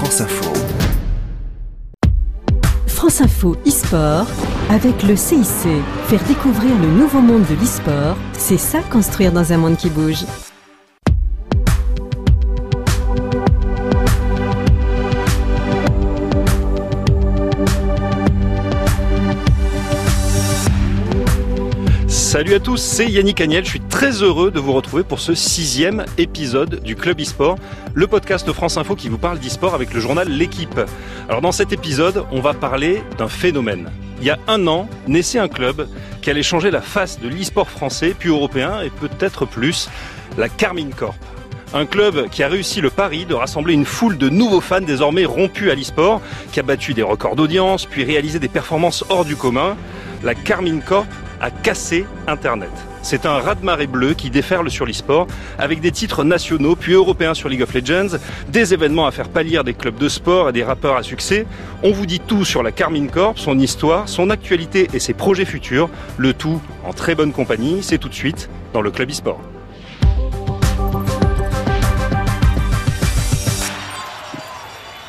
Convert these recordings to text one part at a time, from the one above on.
France Info. France Info e-sport avec le CIC. Faire découvrir le nouveau monde de l'e-sport, c'est ça construire dans un monde qui bouge. Salut à tous, c'est Yannick Agnel. Je suis très heureux de vous retrouver pour ce sixième épisode du Club e-sport, le podcast France Info qui vous parle d'e-sport avec le journal L'équipe. Alors dans cet épisode, on va parler d'un phénomène. Il y a un an, naissait un club qui allait changer la face de l'e-sport français, puis européen et peut-être plus, la Carmine Corp. Un club qui a réussi le pari de rassembler une foule de nouveaux fans désormais rompus à l'e-sport, qui a battu des records d'audience, puis réalisé des performances hors du commun. La Carmine Corp a cassé Internet. C'est un raz-de-marée bleu qui déferle sur l'e-sport avec des titres nationaux puis européens sur League of Legends, des événements à faire pâlir des clubs de sport et des rappeurs à succès. On vous dit tout sur la Carmine Corp, son histoire, son actualité et ses projets futurs. Le tout en très bonne compagnie. C'est tout de suite dans le Club e-sport.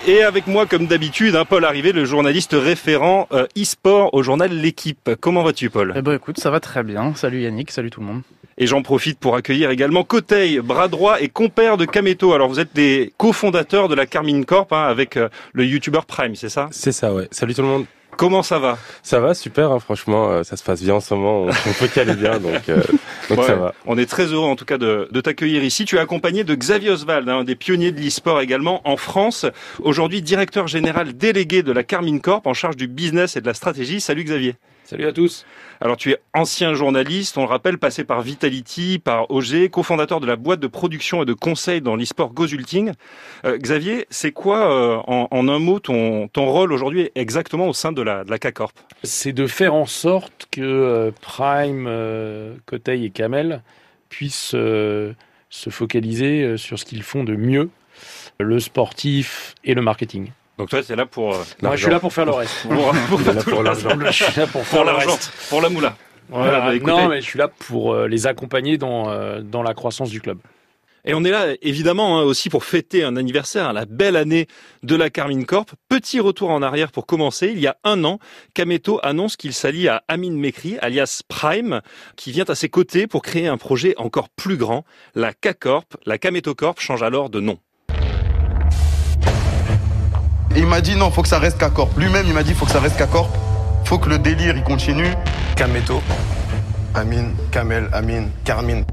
Et avec moi, comme d'habitude, un Paul Arrivé, le journaliste référent euh, e-sport au journal L'équipe. Comment vas-tu, Paul? Eh ben écoute, ça va très bien. Salut Yannick, salut tout le monde. Et j'en profite pour accueillir également Coteil, bras droit et compère de Kameto. Alors vous êtes des cofondateurs de la Carmine Corp hein, avec euh, le YouTuber Prime, c'est ça? C'est ça, ouais. Salut tout le monde. Comment ça va? Ça va, super, hein, franchement, euh, ça se passe bien en ce moment, on, on peut qu'aller bien, donc, euh, donc Ouais, ça va. On est très heureux en tout cas de, de t'accueillir ici. Tu es accompagné de Xavier Oswald, un des pionniers de l'e-sport également en France. Aujourd'hui directeur général délégué de la Carmine Corp en charge du business et de la stratégie. Salut Xavier. Salut à tous. Alors tu es ancien journaliste, on le rappelle, passé par Vitality, par OG, cofondateur de la boîte de production et de conseil dans l'e-sport Gozulting. Euh, Xavier, c'est quoi euh, en, un mot ton, rôle aujourd'hui exactement au sein de la, de K-Corp? C'est de faire en sorte que euh, Prime, Coteil et Kamel puissent se focaliser sur ce qu'ils font de mieux, le sportif et le marketing. Donc toi, c'est là pour, euh, Moi, je suis là pour faire le reste. pour, pour, Là pour l'argent. je suis là pour pour faire le reste. pour la moula. Voilà. bah, non, mais je suis là pour euh, les accompagner dans, euh, dans la croissance du club. Et on est là évidemment hein, aussi pour fêter un anniversaire, hein, la belle année de la Carmine Corp. Petit retour en arrière pour commencer. Il y a un an, Kameto annonce qu'il s'allie à Amin Mekri, alias Prime, qui vient à ses côtés pour créer un projet encore plus grand. La K-Corp, la Kameto Corp change alors de nom. Et il m'a dit non, faut que ça reste K-Corp. Lui-même, il m'a dit faut que ça reste K-Corp. Faut que le délire, il continue. Kameto, Amine, Kamel, Amine, Carmine.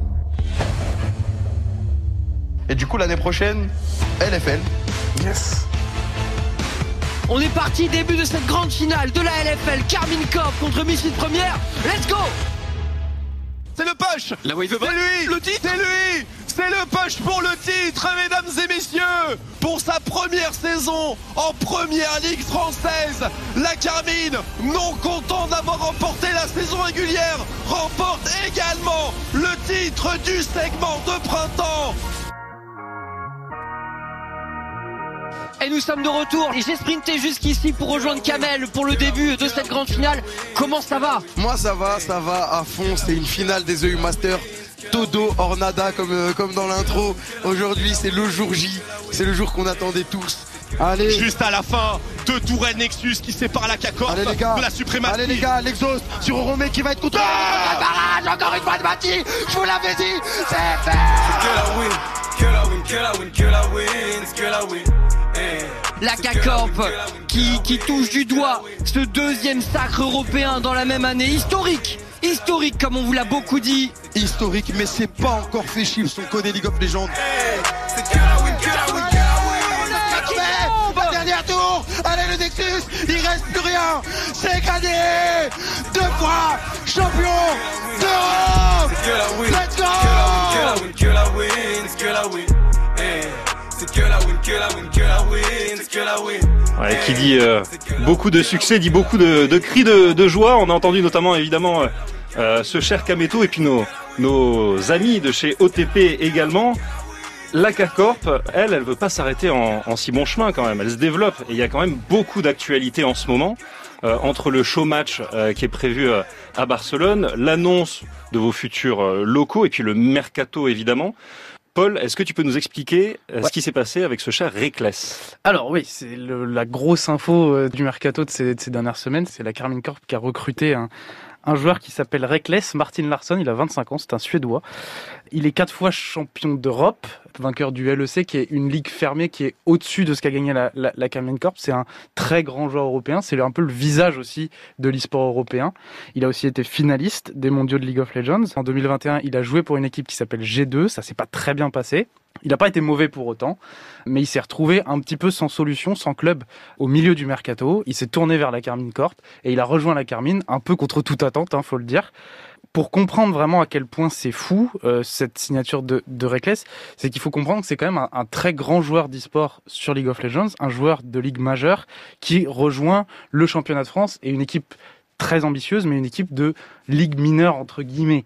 Et du coup, l'année prochaine, LFL. Yes. On est parti, début de cette grande finale de la LFL, Carmine Corp contre Misfit Première. Let's go C'est le push La wave C'est lui Le titre C'est lui C'est le push pour le titre, mesdames et messieurs Pour sa première saison en première ligue française, la Carmine, non content d'avoir remporté la saison régulière, remporte également le titre du segment de printemps Et nous sommes de retour. Et j'ai sprinté jusqu'ici pour rejoindre Kamel pour le début de cette grande finale. Comment ça va? Moi ça va, ça va à fond. C'est une finale des EU Masters. Todo Ornada comme, euh, comme dans l'intro. Aujourd'hui c'est le jour J. C'est le jour qu'on attendait tous. Allez, Juste à la fin, deux tourelles Nexus qui séparent la K-Corp allez les gars. de la suprématie. Allez les gars, l'exhaust sur Romé qui va être contre. Barrage, encore une fois de Bati Je vous l'avais dit, c'est fait La K-Corp qui, qui touche du doigt ce deuxième sacre européen dans la même année. Historique Historique comme on vous l'a beaucoup dit. Historique, mais c'est pas encore fait chiffre son code League of Legends. Tour Allez le Nexus Il reste plus rien. C'est gagné. Deux fois champion d'Europe. Let's go Qui dit euh, beaucoup de succès, dit beaucoup de, cris de, joie. On a entendu notamment évidemment euh, euh, ce cher Kameto et puis nos, amis de chez OTP également. La K-Corp, elle, elle veut pas s'arrêter en, si bon chemin quand même. Elle se développe et il y a quand même beaucoup d'actualités en ce moment. Entre le show match qui est prévu à Barcelone, l'annonce de vos futurs locaux et puis le mercato évidemment. Paul, est-ce que tu peux nous expliquer ce qui s'est passé avec ce cher Reckless Alors oui, c'est la grosse info du mercato de ces, de ces dernières semaines. C'est la Carmine Corp qui a recruté un, un joueur qui s'appelle Reckless Martin Larsson. Il a 25 ans, c'est un Suédois. Il est quatre fois champion d'Europe, vainqueur du LEC, qui est une ligue fermée qui est au-dessus de ce qu'a gagné la, la, Corp. C'est un très grand joueur européen. C'est un peu le visage aussi de l'e-sport européen. Il a aussi été finaliste des mondiaux de League of Legends. En 2021, il a joué pour une équipe qui s'appelle G2. Ça s'est pas très bien passé. Il n'a pas été mauvais pour autant, mais il s'est retrouvé un petit peu sans solution, sans club au milieu du mercato. Il s'est tourné vers la Carmine Corp et il a rejoint la Carmine un peu contre toute attente, hein, faut le dire. Pour comprendre vraiment à quel point c'est fou euh, cette signature de, de Reckless, c'est qu'il faut comprendre que c'est quand même un, un très grand joueur d'e-sport sur League of Legends, un joueur de ligue majeure qui rejoint le championnat de France et une équipe très ambitieuse, mais une équipe de ligue mineure entre guillemets,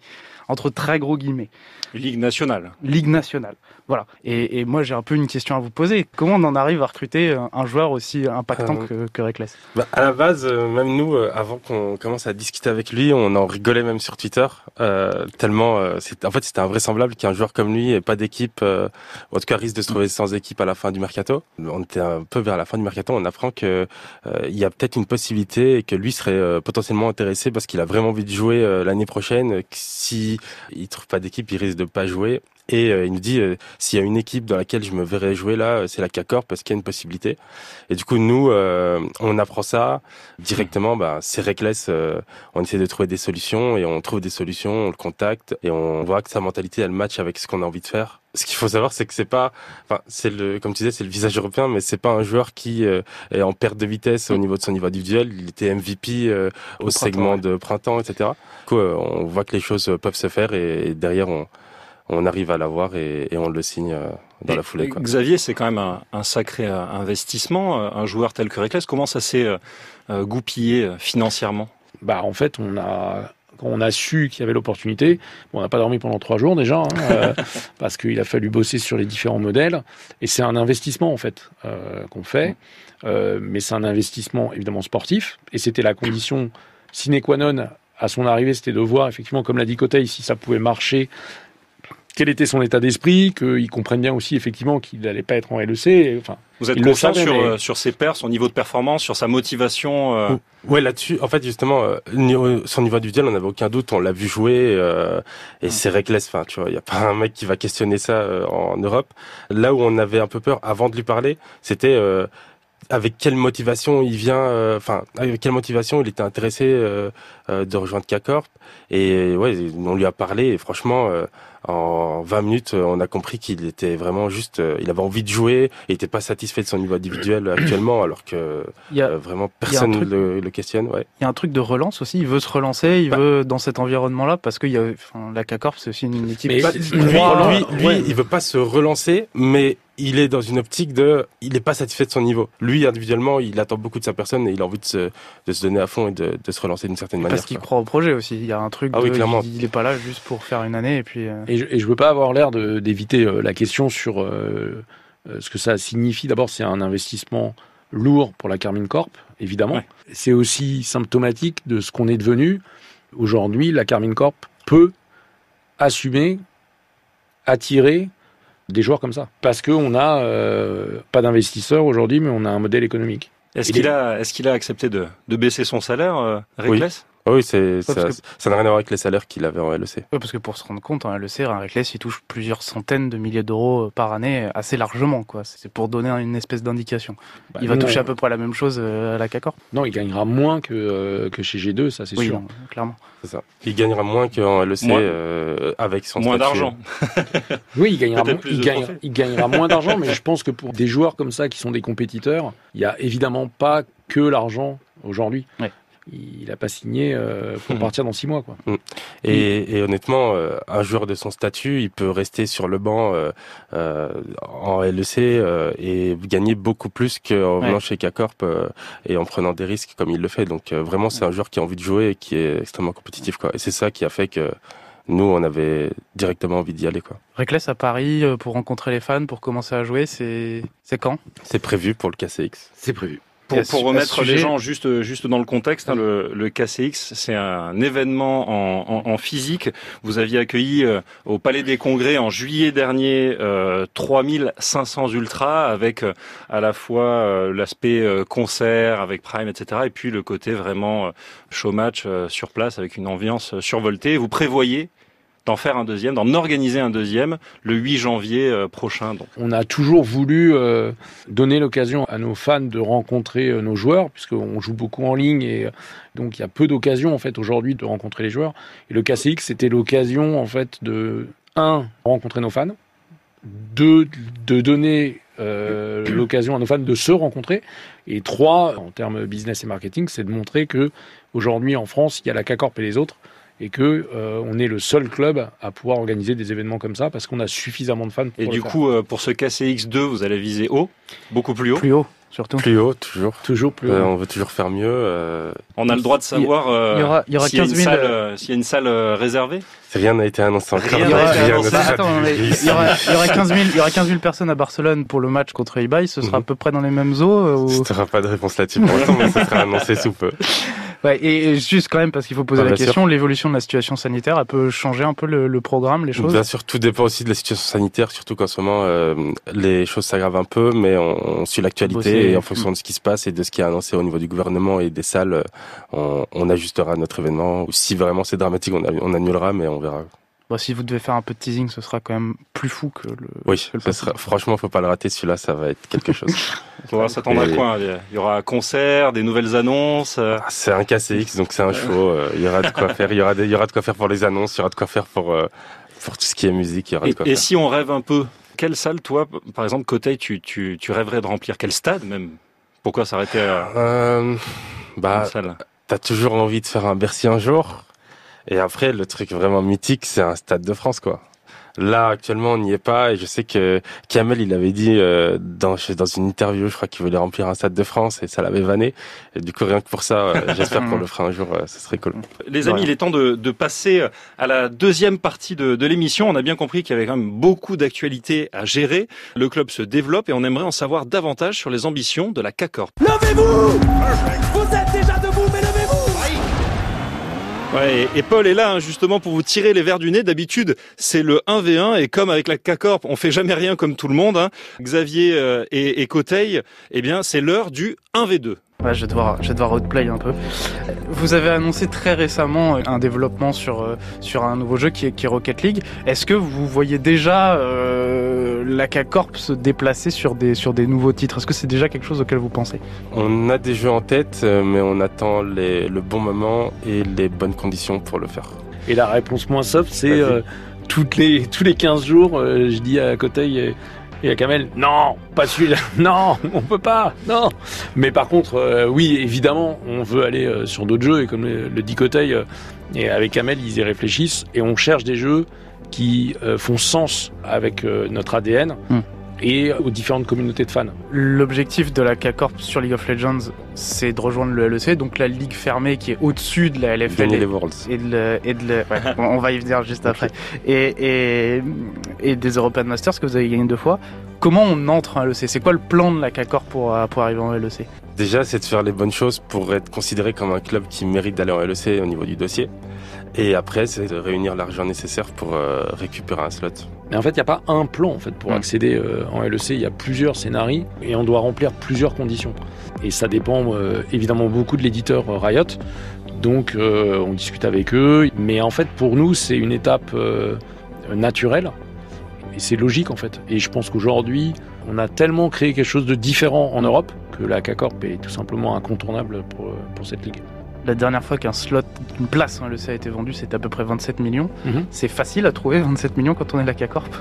entre très gros guillemets. Ligue nationale. Ligue nationale. Voilà. Et, et moi, j'ai un peu une question à vous poser. Comment on en arrive à recruter un joueur aussi impactant euh, que, que Reckless? bah, À la base, euh, même nous, euh, avant qu'on commence à discuter avec lui, on en rigolait même sur Twitter. Euh, tellement, euh, en fait, c'était invraisemblable qu'un joueur comme lui ait pas d'équipe, euh, ou en tout cas risque de se trouver sans équipe à la fin du mercato. On était un peu vers la fin du mercato, on apprend que il y a peut-être une possibilité et que lui serait potentiellement intéressé parce qu'il a vraiment envie de jouer l'année prochaine. Si il trouve pas d'équipe, il risque de pas jouer. Et euh, il nous dit euh, s'il y a une équipe dans laquelle je me verrais jouer là, euh, c'est la CACOR parce qu'il y a une possibilité. Et du coup, nous, on apprend ça directement. Bah, c'est Reckless. on essaie de trouver des solutions et on trouve des solutions, on le contacte et on voit que sa mentalité elle match avec ce qu'on a envie de faire. Ce qu'il faut savoir, c'est que c'est pas, enfin, c'est le, comme tu disais, c'est le visage européen, mais c'est pas un joueur qui est en perte de vitesse au niveau de son niveau individuel. Il était MVP au, segment de printemps, etc. Du coup, on voit que les choses peuvent se faire et derrière, on, on arrive à l'avoir et, et on le signe euh, dans la foulée. Quoi. Xavier, c'est quand même un, un, sacré euh, investissement. Euh, un joueur tel que Reckless, comment ça s'est euh, goupillé financièrement? Bah en fait, on a quand on a su qu'il y avait l'opportunité, bon, on n'a pas dormi pendant trois jours déjà, hein, euh, parce qu'il a fallu bosser sur les différents modèles. Et c'est un investissement en fait euh, qu'on fait, euh, mais c'est un investissement évidemment sportif. Et c'était la condition sine qua non à son arrivée, c'était de voir effectivement, comme l'a dit Coteil, si ça pouvait marcher quel était son état d'esprit, qu'il comprenne bien aussi effectivement qu'il n'allait pas être en LEC. Enfin, Vous êtes confiant sur, mais... sur ses pairs, son niveau de performance, sur sa motivation euh... Ouais, là-dessus, en fait, justement, euh, son niveau individuel, on n'avait aucun doute, on l'a vu jouer, euh, et c'est reckless, enfin, tu vois, il n'y a pas un mec qui va questionner ça euh, en Europe. Là où on avait un peu peur, avant de lui parler, c'était euh, avec quelle motivation il vient, enfin, avec quelle motivation il était intéressé de rejoindre K-Corp. Et ouais, on lui a parlé, et franchement, en 20 minutes, on a compris qu'il était vraiment juste, il avait envie de jouer, il n'était pas satisfait de son niveau individuel actuellement, alors que il y a, euh, vraiment personne truc, le, le, questionne. Ouais. Il y a un truc de relance aussi, il veut se relancer, il bah, veut dans cet environnement-là, parce que il y a, enfin, la CACORP, c'est aussi une équipe. Mais, lui, lui, lui, ouais. il veut pas se relancer, mais il est dans une optique de, il n'est pas satisfait de son niveau. Lui, individuellement, il attend beaucoup de sa personne et il a envie de se, de se donner à fond et de, de se relancer d'une certaine manière. Parce qu'il croit au projet aussi. Il y a un truc, ah de, oui, clairement. il n'est pas là juste pour faire une année et puis. Euh... Et, je, et je veux pas avoir l'air d'éviter euh, la question sur euh, ce que ça signifie. D'abord, c'est un investissement lourd pour la Carmine Corp, évidemment. Ouais. C'est aussi symptomatique de ce qu'on est devenu. Aujourd'hui, la Carmine Corp peut assumer, attirer des joueurs comme ça. Parce qu'on n'a euh, pas d'investisseurs aujourd'hui, mais on a un modèle économique. Est-ce qu'il a, est qu'il a accepté de, de baisser son salaire, euh, Reckless? oui. Oui, c'est, ça, que... ça n'a rien à voir avec les salaires qu'il avait en LEC. Oui, parce que pour se rendre compte, en LEC, un Reckless, il touche plusieurs centaines de milliers d'euros par année, assez largement, quoi. C'est pour donner une espèce d'indication. Bah, il va non, toucher à peu près la même chose à la CACOR. Non, il gagnera moins que, euh, que chez G2, ça c'est oui, sûr. Non, clairement. C'est ça. Il gagnera moins qu'en LEC euh, avec son Moins d'argent. oui, il gagnera, moins, il, gagnera, il gagnera moins d'argent, mais je pense que pour des joueurs comme ça qui sont des compétiteurs, il n'y a évidemment pas que l'argent aujourd'hui. Ouais il n'a pas signé euh, pour mmh. partir dans six mois. Quoi. Mmh. Et, et, honnêtement, euh, un joueur de son statut, il peut rester sur le banc euh, euh en LEC euh, et gagner beaucoup plus qu'en venant ouais. chez K-Corp et en prenant des risques comme il le fait. Donc vraiment, c'est un joueur qui a envie de jouer et qui est extrêmement compétitif. Quoi. Et c'est ça qui a fait que nous, on avait directement envie d'y aller. Quoi. Reckless à Paris pour rencontrer les fans, pour commencer à jouer, c'est quand? C'est prévu pour le KCX. C'est prévu. Pour, pour remettre les gens juste, juste dans le contexte, hein, le, le KCX, c'est un événement en, en, en physique. Vous aviez accueilli euh, au Palais des Congrès en juillet dernier euh, 3500 ultras avec euh, à la fois euh, l'aspect euh, concert avec Prime, etc. et puis le côté vraiment euh, show match euh, sur place avec une ambiance survoltée. Vous prévoyez d'en faire un deuxième, d'en organiser un deuxième le 8 janvier euh, prochain. On a toujours voulu euh, donner l'occasion à nos fans de rencontrer euh, nos joueurs, puisqu'on joue beaucoup en ligne et donc il y a peu d'occasions en fait aujourd'hui de rencontrer les joueurs. Et le KCX c'était l'occasion en fait de un rencontrer nos fans, deux de donner l'occasion à nos fans de se rencontrer et trois en termes business et marketing c'est de montrer que aujourd'hui en France il y a la K-Corp et les autres et que euh, on est le seul club à pouvoir organiser des événements comme ça parce qu'on a suffisamment de fans pour Et le du faire. coup, euh, pour ce KCX2, vous allez viser haut, beaucoup plus haut. Plus haut, surtout. Plus haut, toujours. toujours plus haut. Euh, on veut toujours faire mieux. euh, On a le droit de savoir euh, il y aura- il y aura s'il y a une 15 000, salle, euh, s'il y a une salle euh, réservée. rien n'a été annoncé encore. Il y aura, n'a été annoncé. Bah, n'a attends, mais été il y aura, il y aura 15 000, il y aura 15 000 personnes à Barcelone pour le match contre eBay. Ce sera à Mhm. peu près dans les mêmes eaux. euh, ou- n'aurai pas de réponse là-dessus pour l'instant, mais ça sera annoncé sous peu. Ouais, et, et juste quand même parce qu'il faut poser Ah, la question, l'évolution de la situation sanitaire, elle peut changer un peu le, le programme, les choses? Bien sûr, tout dépend aussi de la situation sanitaire, surtout qu'en ce moment, euh, les choses s'aggravent un peu, mais on, on suit l'actualité et en fonction de ce qui se passe et de ce qui est annoncé au niveau du gouvernement et des salles, euh, on, on ajustera notre événement. Ou si vraiment c'est dramatique, on annulera, mais on verra. Bon, si vous devez faire un peu de teasing, ce sera quand même plus fou que le. Oui, que le ça sera, franchement, faut pas le rater. Celui-là, ça va être quelque chose. On va s'attendre à quoi hein Il y aura un concert, des nouvelles annonces. euh, Ah, C'est un KCX, donc c'est un show. euh, Il y aura de quoi faire. Il y aura, des- il y aura de quoi faire pour les annonces. Il y aura de quoi faire pour euh, pour tout ce qui est musique. Il y aura Et, de quoi et faire. si on rêve un peu, quelle salle, toi, par exemple, Côté, tu, tu, tu rêverais de remplir? Quel stade même? Pourquoi s'arrêter à Euh, bah, une salle? t'as toujours envie de faire un Bercy un jour? Et après, le truc vraiment mythique, c'est un Stade de France, quoi. Là, actuellement, on n'y est pas. Et je sais que Kamel, il avait dit euh, dans, dans une interview, je crois qu'il voulait remplir un Stade de France et ça l'avait vanné. Et du coup, rien que pour ça, euh, j'espère qu'on le fera un jour. euh, ce serait cool. Les amis, Ouais. il est temps de, de passer à la deuxième partie de, de l'émission. On a bien compris qu'il y avait quand même beaucoup d'actualités à gérer. Le club se développe et on aimerait en savoir davantage sur les ambitions de la CACORP. Levez-vous Vous êtes déjà debout, Ouais, et, Paul est là hein, justement pour vous tirer les verres du nez. D'habitude, c'est le 1v1 et comme avec la CACORP, on fait jamais rien comme tout le monde. hein. Xavier euh, et, et Coteil, eh bien, c'est l'heure du 1v2. Ouais, je vais devoir, je outplay un peu. Vous avez annoncé très récemment un développement sur, euh, sur un nouveau jeu qui est, qui est Rocket League. Est-ce que vous voyez déjà euh, la K-Corp se déplacer sur des, sur des nouveaux titres. Est-ce que c'est déjà quelque chose auquel vous pensez? On a des jeux en tête, euh, mais on attend les, le bon moment et les bonnes conditions pour le faire. Et la réponse moins soft, c'est euh, toutes les, tous les 15 jours, euh, je dis à Coteil et, et à Kamel, non, pas celui-là, non, on peut pas, non. Mais par contre, euh, oui, évidemment, on veut aller euh, sur d'autres jeux, et comme le, le dit Coteil, euh, et avec Kamel, ils y réfléchissent, et on cherche des jeux qui euh, font sens avec euh, notre ADN Hmm. et aux différentes communautés de fans. L'objectif de la K-Corp sur League of Legends, c'est de rejoindre le LEC, donc la ligue fermée qui est au-dessus de la LFL Gagner et- les Worlds. et de le, et de le- ouais, on on va y venir juste après. Et, et, et des European Masters que vous avez gagné deux fois. Comment on entre en LEC C'est quoi le plan de la CACOR pour, euh, pour arriver en LEC Déjà, c'est de faire les bonnes choses pour être considéré comme un club qui mérite d'aller en LEC au niveau du dossier. Et après, c'est de réunir l'argent nécessaire pour euh, récupérer un slot. Mais en fait, il n'y a pas un plan en fait pour Mm. accéder euh, en LEC. Il y a plusieurs scénarios et on doit remplir plusieurs conditions. Et ça dépend euh, évidemment beaucoup de l'éditeur Riot. Donc, on discute avec eux. Mais en fait, pour nous, c'est une étape naturelle et c'est logique en fait. Et je pense qu'aujourd'hui, on a tellement créé quelque chose de différent en Europe que la K-Corp est tout simplement incontournable pour, pour cette ligue. La dernière fois qu'un slot, une place en LEC a été vendue, c'était à peu près 27 millions. Mhm. C'est facile à trouver 27 millions quand on est la CACORP.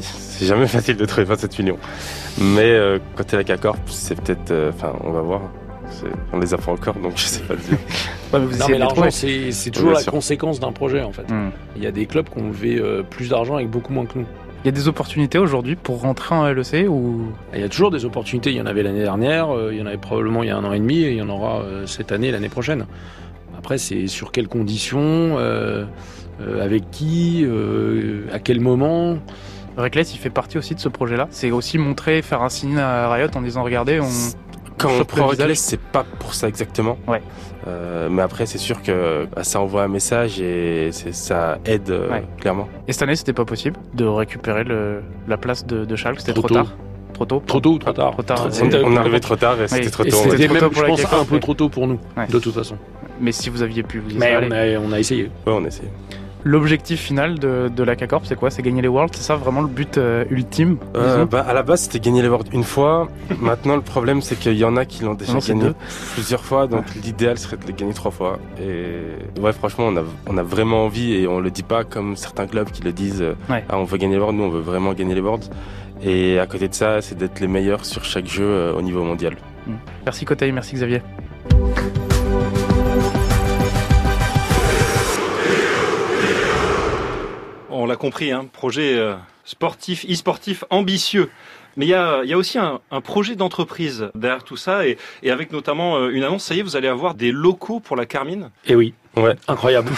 C'est jamais facile de trouver 27 millions. Mais euh, quand t'es la K-Corp, c'est peut-être... euh, Enfin, on va voir. On les a pas encore, donc je sais pas le dire. Ouais, mais vous Non, mais de l'argent, c'est toujours la conséquence d'un projet en fait. Hmm. Il y a des clubs qui ont levé euh, plus d'argent avec beaucoup moins que nous. Il y a des opportunités aujourd'hui pour rentrer en LEC ou? Il y a toujours des opportunités. Il y en avait l'année dernière, euh, il y en avait probablement il y a un an et demi, et il y en aura euh, cette année, l'année prochaine. Après, c'est sur quelles conditions, euh, euh, avec qui, euh, à quel moment? Reckless, il fait partie aussi de ce projet-là. C'est aussi montrer, faire un signe à Riot en disant regardez, on. Quand on prend. Reckless, c'est pas pour ça exactement. Ouais. Euh, mais après, c'est sûr que bah, ça envoie un message et ça aide euh, Ouais. clairement. Et cette année, c'était pas possible de récupérer le, la place de, de Schalke, c'était Trop tard. Trop tôt. Trop tôt ou trop tard Trop tard. On, est arrivé trop tard et c'était Oui. trop tôt. c'était- même, je pense, un peu trop tôt pour nous, Ouais. de toute façon. Mais si vous aviez pu vous y Mais on a, on a essayé. Ouais, on essaie. L'objectif final de, de la CACORP, c'est quoi? C'est gagner les Worlds C'est ça vraiment le but euh, ultime Euh, bah, à la base, c'était gagner les Worlds une fois. Maintenant, le problème, c'est qu'il y en a qui l'ont déjà Non, gagné plusieurs fois. Donc, l'idéal serait de les gagner trois fois. Et ouais, franchement, on a, on a vraiment envie et on le dit pas comme certains clubs qui le disent. euh, Ouais. Ah, on veut gagner les Worlds. Nous, on veut vraiment gagner les Worlds. Et à côté de ça, c'est d'être les meilleurs sur chaque jeu euh, au niveau mondial. Merci Kotei, merci Xavier. On l'a compris, hein, projet euh, sportif, e-sportif ambitieux. Mais il y a, aussi un, un projet d'entreprise derrière tout ça, et, avec notamment euh, une annonce, ça y est, vous allez avoir des locaux pour la Carmine. Et oui, Ouais. incroyable.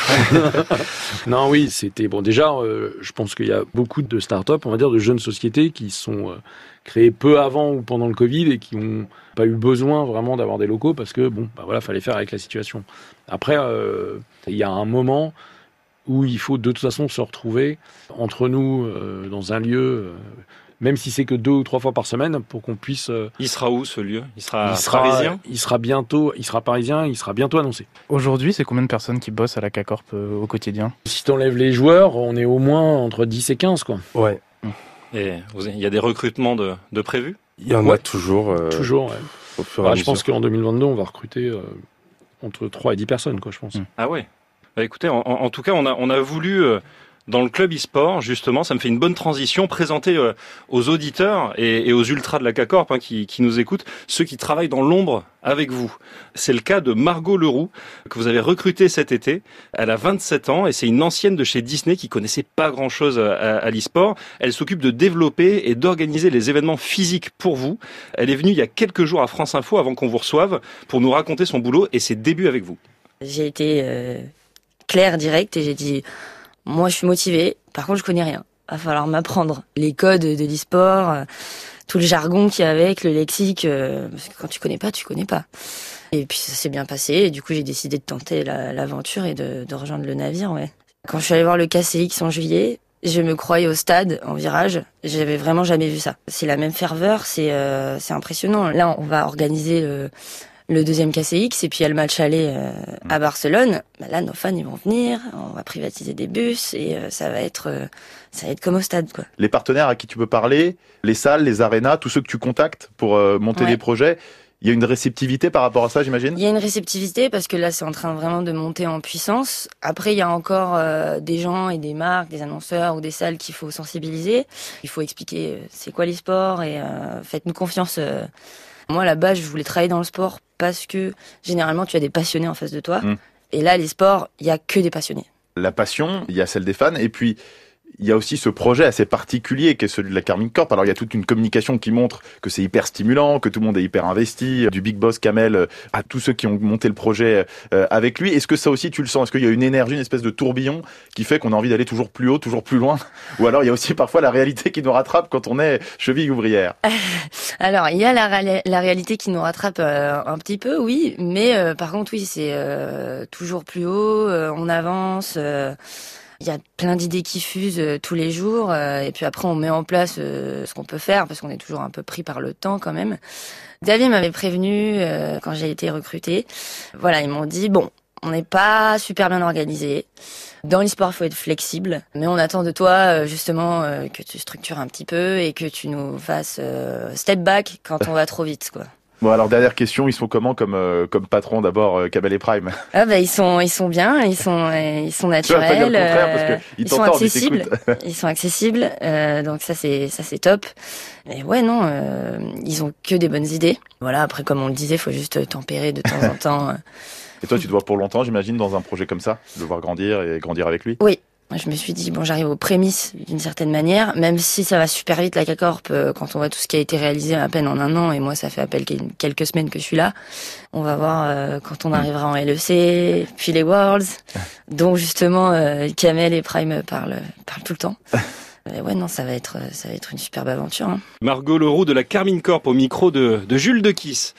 non, oui, c'était bon. Déjà, euh, je pense qu'il y a beaucoup de startups, on va dire, de jeunes sociétés qui sont créées peu avant ou pendant le Covid et qui n'ont pas eu besoin vraiment d'avoir des locaux parce que bon, bah voilà, fallait faire avec la situation. Après, il y a un moment où il faut de toute façon se retrouver entre nous euh, dans un lieu, euh, même si c'est que deux ou trois fois par semaine, pour qu'on puisse. euh, Il sera où ce lieu? Il sera, il sera parisien? il sera bientôt, il sera parisien, il sera bientôt annoncé. Aujourd'hui, c'est combien de personnes qui bossent à la CACORP euh, au quotidien? Si t'enlèves les joueurs, on est au moins entre 10 et 15 quoi. Ouais. Et il y a des recrutements de, de prévus? Il y en Ouais. a toujours. euh, Toujours. ouais. Au fur et à Bah, je mesure. pense qu'en 2022, on va recruter euh, entre 3 et 10 personnes, quoi, je pense. Ah ouais? Bah écoutez, en, tout cas, on a, voulu euh, dans le club e-sport, justement, ça me fait une bonne transition, présenter euh, aux auditeurs et, aux ultras de la CACORP hein, qui, nous écoutent, ceux qui travaillent dans l'ombre avec vous. C'est le cas de Margot Leroux, que vous avez recrutée cet été. Elle a 27 ans et c'est une ancienne de chez Disney qui connaissait pas grand-chose à, à l'e-sport. Elle s'occupe de développer et d'organiser les événements physiques pour vous. Elle est venue il y a quelques jours à France Info avant qu'on vous reçoive pour nous raconter son boulot et ses débuts avec vous. J'ai été euh, claire, directe et j'ai dit moi je suis motivée, par contre je connais rien. Va falloir m'apprendre les codes de l'e-sport, euh, tout le jargon qu'il y a avec, le lexique, euh, parce que quand tu connais pas, tu connais pas. Et puis ça s'est bien passé et du coup j'ai décidé de tenter la- l'aventure et de, rejoindre le navire. Ouais. Quand je suis allée voir le KCX en juillet, je me croyais au stade en virage. J'avais vraiment jamais vu ça. C'est la même ferveur, c'est euh, impressionnant. Là, on va organiser le, le deuxième KCX et puis il y a le match aller euh, à Barcelone. Bah là, nos fans ils vont venir, on va privatiser des bus et euh, ça va être euh, ça va être comme au stade quoi. les partenaires à qui tu peux parler, les salles, les arénas, tous ceux que tu contactes pour monter Ouais. des projets. Il y a une réceptivité par rapport à ça, j'imagine? Il y a une réceptivité parce que là c'est en train vraiment de monter en puissance. Après il y a encore euh, des gens et des marques, des annonceurs ou des salles qu'il faut sensibiliser. Il faut expliquer euh, c'est quoi l'e-sport et euh, faites-nous confiance. Moi là-bas je voulais travailler dans le sport parce que généralement tu as des passionnés en face de toi. Mm. Et là l'e-sport il y a que des passionnés. La passion, il y a celle des fans, et puis il y a aussi ce projet assez particulier qui est celui de la Carmine Corp. Alors il y a toute une communication qui montre que c'est hyper stimulant, que tout le monde est hyper investi, du big boss Kamel euh, à tous ceux qui ont monté le projet euh, avec lui. Est-ce que ça aussi tu le sens? Est-ce qu'il y a une énergie, une espèce de tourbillon qui fait qu'on a envie d'aller toujours plus haut, toujours plus loin? Ou alors il y a aussi parfois la réalité qui nous rattrape quand on est cheville ouvrière? Alors, il y a la, la réalité qui nous rattrape euh, un petit peu, oui, mais euh, par contre, oui, c'est euh, toujours plus haut, euh, on avance, il y a plein d'idées qui fusent euh, tous les jours, euh, et puis après, on met en place euh, ce qu'on peut faire, parce qu'on est toujours un peu pris par le temps quand même. David m'avait prévenu euh, quand j'ai été recrutée. Voilà, ils m'ont dit, bon, on n'est pas super bien organisé. Dans l'e-sport, il faut être flexible, mais on attend de toi euh, justement euh, que tu structures un petit peu et que tu nous fasses step back quand on va trop vite, quoi. Bon alors dernière question, ils sont comment comme euh, comme patron d'abord euh, et Prime? Ah bah ils sont ils sont bien, ils sont euh, ils sont pas dire naturels, le contraire euh, parce que ils ils sont ils accessibles, ils sont accessibles, donc ça c'est ça c'est top. Et ouais non, euh, ils ont que des bonnes idées. Voilà après comme on le disait, faut juste tempérer de temps en temps. Et toi tu te vois pour longtemps, j'imagine, dans un projet comme ça, le voir grandir et grandir avec lui? Oui. Moi, je me suis dit, bon, j'arrive aux prémices d'une certaine manière, même si ça va super vite, la CACORP, euh, quand on voit tout ce qui a été réalisé à peine en un an, et moi, ça fait à peine quel- quelques semaines que je suis là. On va voir euh, quand on arrivera en LEC, puis les Worlds, dont justement euh, Kamel et Prime parlent, parlent tout le temps. Et ouais, non, ça va être, ça va être une superbe aventure. hein. Margot Leroux de la Carmine Corp au micro de, de Jules de Kiss.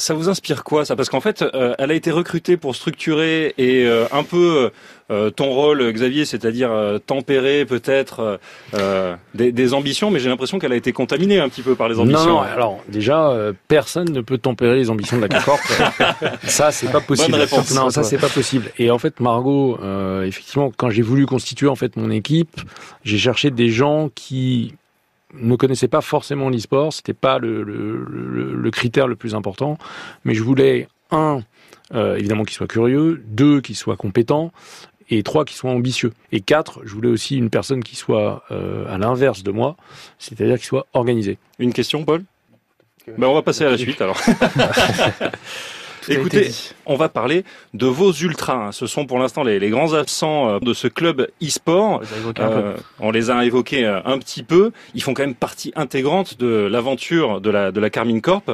Ça vous inspire quoi ça? Parce qu'en fait, euh, elle a été recrutée pour structurer et euh, un peu euh, ton rôle, Xavier, c'est-à-dire euh, tempérer peut-être euh, des, des ambitions, mais j'ai l'impression qu'elle a été contaminée un petit peu par les ambitions. Non, non, alors déjà, euh, personne ne peut tempérer les ambitions de la CACORP. ça, c'est pas possible. Bonne réponse. Non, ça, c'est pas possible. Et en fait, Margot, euh, effectivement, quand j'ai voulu constituer en fait mon équipe, j'ai cherché des gens qui ne connaissaient pas forcément l'e-sport. C'était pas le, le, le, le critère le plus important. Mais je voulais, un, euh, évidemment, qu'ils soient curieux, deux, qu'ils soient compétents, et trois, qui soient ambitieux. Et quatre, je voulais aussi une personne qui soit euh, à l'inverse de moi, c'est-à-dire qui soit organisée. Une question, Paul? Ben, On va passer à la suite alors. Écoutez, on va parler de vos ultras. hein. Ce sont pour l'instant les, les grands absents euh, de ce club e-sport. On les a évoqués. Euh, on les a évoqués euh, un petit peu. Ils font quand même partie intégrante de l'aventure de la, de la Carmine Corp.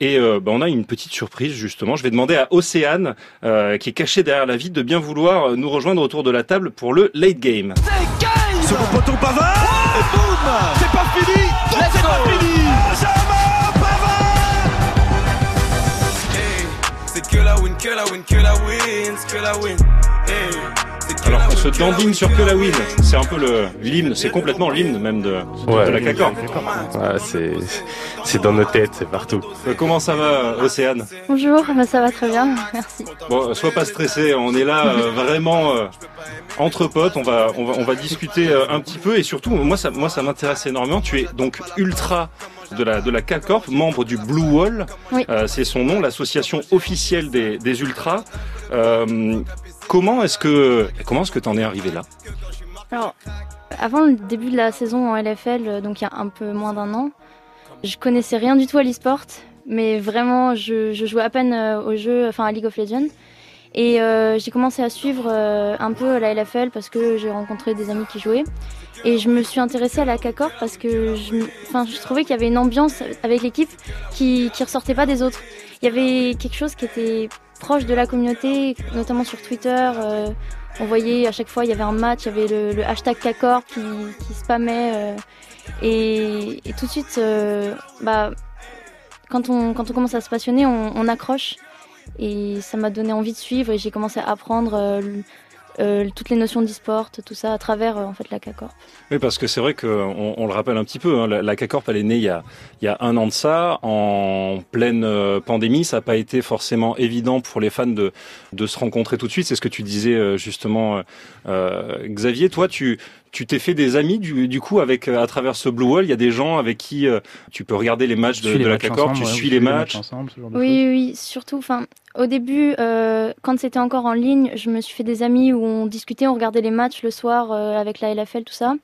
Et euh, ben, on a une petite surprise justement. Je vais demander à Océane, euh, qui est cachée derrière la vitre, de bien vouloir nous rejoindre autour de la table pour le late game. Second poteau Pavard Et boum C'est pas fini Non, c'est pas fini que la win, que la win. Hey, Alors on se dandine sur que la win. C'est un peu le l'hymne, c'est complètement l'hymne même de, Ouais. de la. Ouais, c'est, c'est dans nos têtes, c'est partout. Euh, Comment ça va, Océane? Bonjour, bah, ça va très bien, merci. Bon, sois pas stressé, on est là euh, vraiment euh, entre potes, on va, on va, on va discuter euh, un petit peu et surtout, moi ça, moi ça m'intéresse énormément. Tu es donc ultra de la de la CACORP, membre du Blue Wall, Oui. Euh, c'est son nom, l'association officielle des, des ultras. Euh, comment est-ce que comment est-ce que t'en es arrivé là? Alors, avant le début de la saison en LFL, euh, donc il y a un peu moins d'un an, je connaissais rien du tout à l'e-sport, mais vraiment, je, je jouais à peine au jeu, enfin à League of Legends. Et euh, j'ai commencé à suivre euh, un peu la LFL parce que j'ai rencontré des amis qui jouaient. Et je me suis intéressée à la CACOR parce que je, je trouvais qu'il y avait une ambiance avec l'équipe qui ne ressortait pas des autres. Il y avait quelque chose qui était proche de la communauté, notamment sur Twitter. euh, on voyait à chaque fois, il y avait un match, il y avait le, le hashtag CACOR qui, qui spammait. euh, et, et tout de suite, euh, bah, quand, on, quand on commence à se passionner, on, on accroche. Et ça m'a donné envie de suivre et j'ai commencé à apprendre euh, euh, toutes les notions d'e-sport, tout ça à travers euh, en fait la CACOR. Oui, parce que c'est vrai qu'on on le rappelle un petit peu, hein, la, CACORP, elle est née il y, a, il y a un an de ça, en pleine pandémie. Ça n'a pas été forcément évident pour les fans de, de se rencontrer tout de suite. C'est ce que tu disais justement, Xavier. Toi, tu tu t'es fait des amis du, du coup avec euh, à travers ce Blue Wall? Il y a des gens avec qui euh, tu peux regarder les matchs de, les la ensemble, tu ouais, suis les matchs. ensemble, ce genre de Oui, oui, oui, surtout, enfin, au début, euh, quand c'était encore en ligne, je me suis fait des amis où on discutait, on regardait les matchs le soir euh, avec la LFL, tout ça.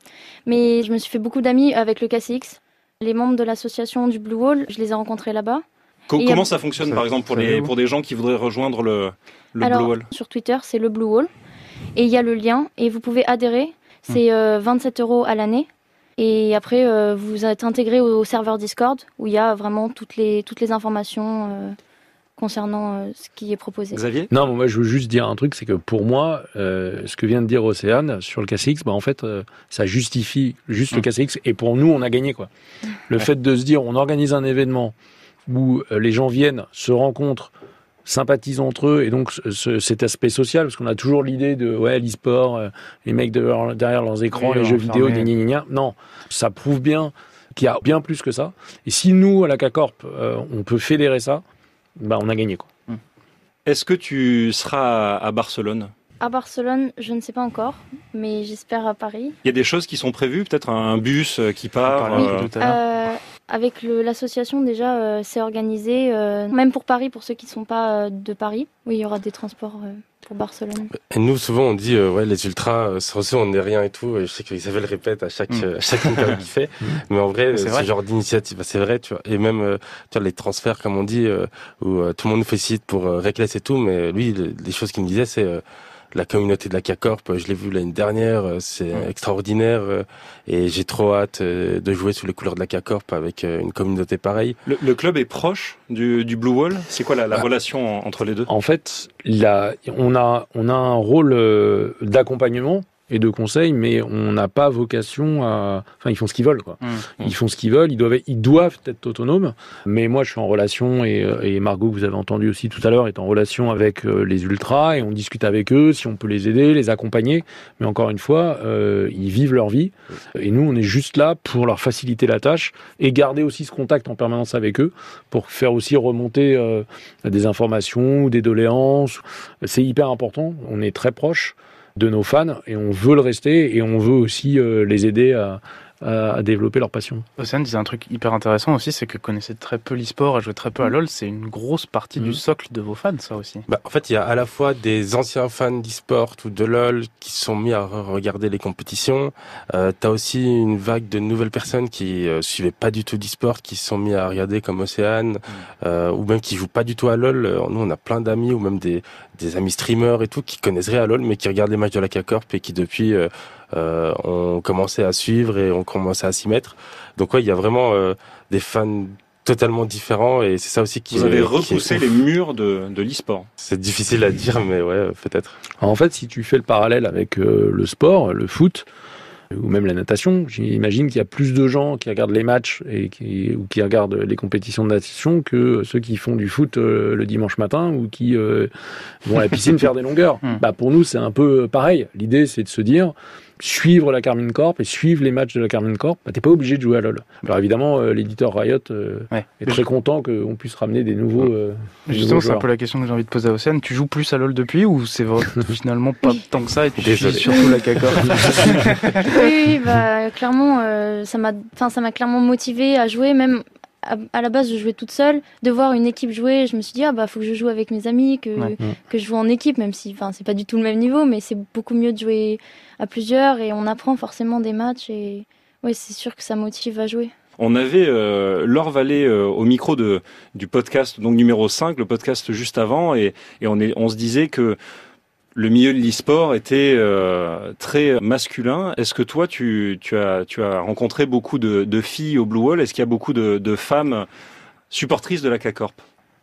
Mais je me suis fait beaucoup d'amis avec le KCX. Les membres de l'association du Blue Wall, je les ai rencontrés là-bas. Co- Et il y a- comment ça fonctionne, Ça- par exemple, pour les pour des gens qui voudraient rejoindre le, le Alors, Blue Wall? sur Twitter, c'est le Blue Wall. Et il y a le lien, et vous pouvez adhérer. C'est euh, 27 euros à l'année. Et après, euh, vous êtes intégré au, au serveur Discord, où il y a vraiment toutes les, toutes les informations euh, concernant euh, ce qui est proposé. Xavier? Non, moi je veux juste dire un truc, c'est que pour moi, euh, ce que vient de dire Océane sur le KCX, bah, en fait, euh, ça justifie juste le KCX, et pour nous, on a gagné quoi. Le fait de se dire, on organise un événement où euh, les gens viennent, se rencontrent, sympathisent entre eux, et donc ce- ce- cet aspect social, parce qu'on a toujours l'idée de ouais l'e-sport, euh, les mecs de- derrière leurs écrans, Oui, les jeux vidéo, gna, gna, gna, non, ça prouve bien qu'il y a bien plus que ça. Et si nous à la CACORP, euh, on peut fédérer ça, bah on a gagné quoi. Est-ce que tu seras à, Barcelone? À Barcelone, je ne sais pas encore, mais j'espère à Paris. Il y a des choses qui sont prévues, peut-être un bus qui part. peu euh, tout à l'heure. Euh, avec le- l'association, déjà, euh, c'est organisé, euh, même pour Paris, pour ceux qui ne sont pas euh, de Paris. Oui, il y aura des transports euh, pour Barcelone. Et nous, souvent, on dit, euh, ouais, les ultras, euh, sans eux, on n'est rien et tout. Et je sais qu'Isabelle le répète à chaque, Mm. euh, à chaque interview qu'il fait. Mais en vrai, ce genre d'initiative, bah, c'est vrai, tu vois. Et même, euh, tu vois, les transferts, comme on dit, euh, où euh, tout le monde nous félicite pour euh, Reckless et tout. Mais lui, le- les choses qu'il me disait, c'est euh, la communauté de la CACORP. euh, Je l'ai vu l'année dernière. euh, C'est extraordinaire. euh, et j'ai trop hâte de jouer sous les couleurs de la CACORP avec une communauté pareille. Le, le club est proche du, du Blue Wall? C'est quoi la, la Ah. relation en- entre les deux? En fait, là, on a, on a un rôle d'accompagnement et de conseils, mais on n'a pas vocation à. Enfin, ils font ce qu'ils veulent, quoi. Mmh. Ils font ce qu'ils veulent. Ils doivent, ils doivent être autonomes. Mais moi, je suis en relation et, euh, et Margot, que vous avez entendu aussi tout à l'heure, est en relation avec euh, les ultras et on discute avec eux si on peut les aider, les accompagner. Mais encore une fois, euh, ils vivent leur vie et nous, on est juste là pour leur faciliter la tâche et garder aussi ce contact en permanence avec eux pour faire aussi remonter euh, des informations ou des doléances. C'est hyper important. On est très proche de nos fans et on veut le rester et on veut aussi euh, les aider à, à, à développer leur passion. Océane disait un truc hyper intéressant aussi, c'est que connaissez très peu l'e-sport, à jouer très peu à LoL, c'est une grosse partie du socle de vos fans, ça aussi. Bah, en fait, il y a à la fois des anciens fans d'e-sport ou de LoL qui se sont mis à re- regarder les compétitions. Euh, T'as aussi une vague de nouvelles personnes qui euh, suivaient pas du tout d'e-sport, qui se sont mis à regarder comme Océane, euh, ou même qui jouent pas du tout à LoL. Euh, Nous, on a plein d'amis ou même des, des amis streamers et tout qui connaissent rien à LoL, mais qui regardent les matchs de la K-Corp et qui depuis euh, euh, ont commencé à suivre et ont commencé à s'y mettre. Donc ouais, il y a vraiment euh, des fans totalement différents et c'est ça aussi qui Vous avez repoussé les murs de, de l'e-sport. C'est difficile à dire, mais ouais, peut-être. En fait, si tu fais le parallèle avec euh, le sport, le foot, ou même la natation, j'imagine qu'il y a plus de gens qui regardent les matchs et qui, ou qui regardent les compétitions de natation que ceux qui font du foot euh, le dimanche matin ou qui euh, vont à la piscine faire des longueurs. Bah, pour nous, c'est un peu pareil. L'idée, c'est de se dire, suivre la Carmine Corp et suivre les matchs de la Carmine Corp, bah, t'es pas obligé de jouer à LoL. Alors évidemment, euh, l'éditeur Riot euh, est très content qu'on puisse ramener des nouveaux. euh, des Justement, c'est un peu la question que j'ai envie de poser à Océane. Tu joues plus à LoL depuis ou c'est vrai- finalement pas tant que ça et tu Désolé. surtout la caca oui, bah, clairement, euh, ça m'a, enfin, ça m'a clairement motivé à jouer, même à, la base, je jouais toute seule. De voir une équipe jouer, je me suis dit, ah bah, faut que je joue avec mes amis, que, Ouais. que je joue en équipe, même si, enfin, c'est pas du tout le même niveau, mais c'est beaucoup mieux de jouer à plusieurs et on apprend forcément des matchs et, ouais, c'est sûr que ça motive à jouer. On avait euh, Laure Vallée euh, au micro de, du podcast donc numéro 5, le podcast juste avant, et, et on, est, on se disait que le milieu de l'e-sport était euh, très masculin. Est-ce que toi, tu, as, rencontré beaucoup de, filles au Blue Wall? Est-ce qu'il y a beaucoup de, de femmes supportrices de la K-Corp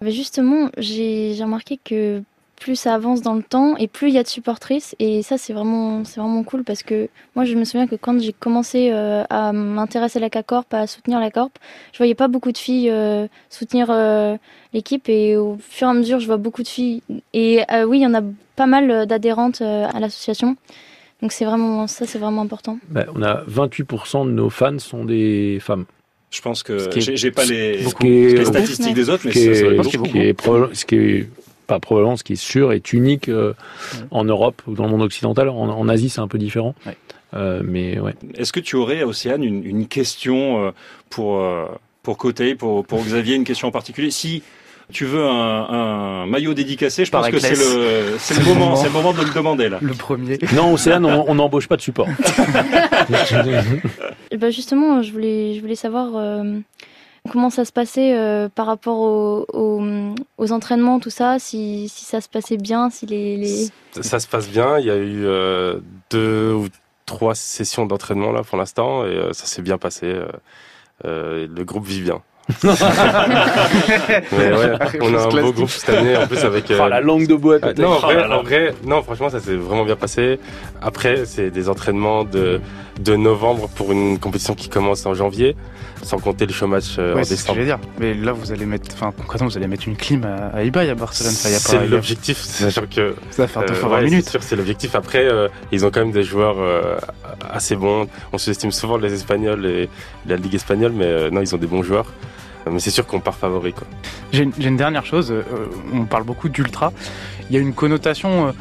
Mais justement, j'ai remarqué que plus ça avance dans le temps et plus il y a de supportrices. Et ça c'est vraiment c'est vraiment cool parce que moi je me souviens que quand j'ai commencé euh, à m'intéresser à la K-Corp, à soutenir la Corp, je voyais pas beaucoup de filles euh, soutenir euh, l'équipe. Et au fur et à mesure je vois beaucoup de filles. Et euh, oui il y en a pas mal d'adhérentes euh, à l'association. Donc c'est vraiment ça c'est vraiment important. Bah, on a 28% de nos fans sont des femmes. Je pense que Ce qui est- j'ai pas les, statistiques des autres, ce mais ce qui est ce qui est pas probablement, ce qui est sûr est unique euh, en Europe ou dans le monde occidental. En, en Asie, c'est un peu différent. Euh, mais ouais. Est-ce que tu aurais, Océane, une, une question euh, pour, euh, pour Côté, pour, pour Xavier, une question en particulier? Si tu veux un, un maillot dédicacé, je Par pense que c'est le, c'est le moment, c'est le moment de le demander là. Le premier. Non, Océane, on on n'embauche pas de support. Et bah justement, je voulais, je voulais savoir euh, comment ça se passait euh, par rapport au- au- aux entraînements, tout ça, si, ça se passait bien, si les... Ça, se passe bien. Il y a eu euh, deux ou trois sessions d'entraînement là pour l'instant et euh, ça s'est bien passé. le groupe vit bien. Mais ouais, on a un beau groupe cette année en plus avec. Oh, la langue de bois. Euh, non, en vrai, en vrai, non, franchement, ça s'est vraiment bien passé. Après, c'est des entraînements de, de novembre pour une compétition qui commence en janvier, sans compter le chômage euh, en c'est ce que décembre. j'allais dire. Mais là, vous allez mettre, enfin, concrètement, vous allez mettre une clim à, à eBay à Barcelone. Ça, y a pas- C'est l'objectif, sachant que. Ça va faire deux euh, fois 20 ouais, minutes. C'est sûr, c'est l'objectif. Après, euh, ils ont quand même des joueurs euh, assez bons. On sous-estime souvent les Espagnols et la Ligue espagnole, mais euh, non, ils ont des bons joueurs. Euh, Mais c'est sûr qu'on part favori, quoi. J'ai une, j'ai une dernière chose. euh, on parle beaucoup d'ultra. Il y a une connotation euh,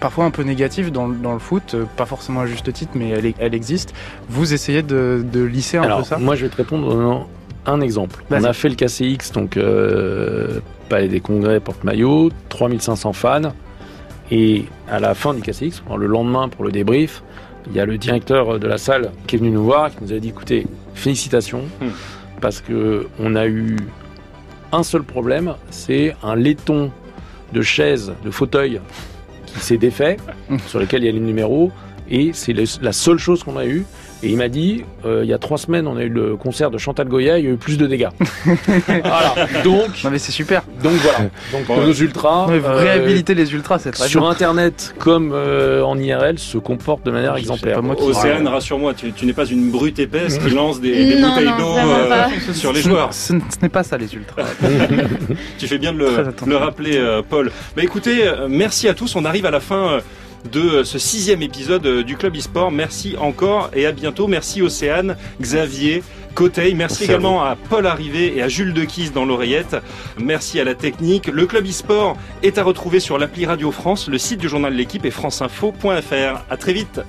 parfois un peu négative dans, le- dans le foot, euh, pas forcément à juste titre, mais elle, elle existe. Vous essayez de, de lisser un Alors, peu ça? moi, je vais te répondre en un exemple. On a fait le KCX, donc euh, Palais des Congrès, porte-maillot, 3500 fans. Et à la fin du KCX, le lendemain pour le débrief, il y a le directeur de la salle qui est venu nous voir, qui nous a dit écoutez, félicitations, parce que on a eu un seul problème, c'est un laiton de chaise, de fauteuil qui s'est défait, sur lequel il y a les numéros, et c'est la seule chose qu'on a eue. Et il m'a dit, euh, il y a trois semaines, on a eu le concert de Chantal Goya, il y a eu plus de dégâts. voilà. Donc, Non mais c'est super. donc voilà. Donc Ouais. nos ultras, euh, réhabiliter les ultras, c'est très sur bien. Internet comme euh, en IRL, se comportent de manière exemplaire. moi qui- Océane, rassure-moi, tu, tu n'es pas une brute épaisse qui lance des, des Non, bouteilles d'eau euh, sur les joueurs. Ce, ce n'est pas ça les ultras. Tu fais bien de le, le rappeler, euh, Paul. Bah écoutez, merci à tous. On arrive à la fin euh, de euh, ce sixième épisode euh, du Club eSport. Merci encore et à bientôt. Merci Océane, Xavier. Coteil, merci, Merci à également à, Paul Arrivé et à Jules Dequise dans l'oreillette. Merci à la technique. Le Club eSport est à retrouver sur l'appli Radio France, le site du journal de l'équipe et franceinfo.fr. À très vite.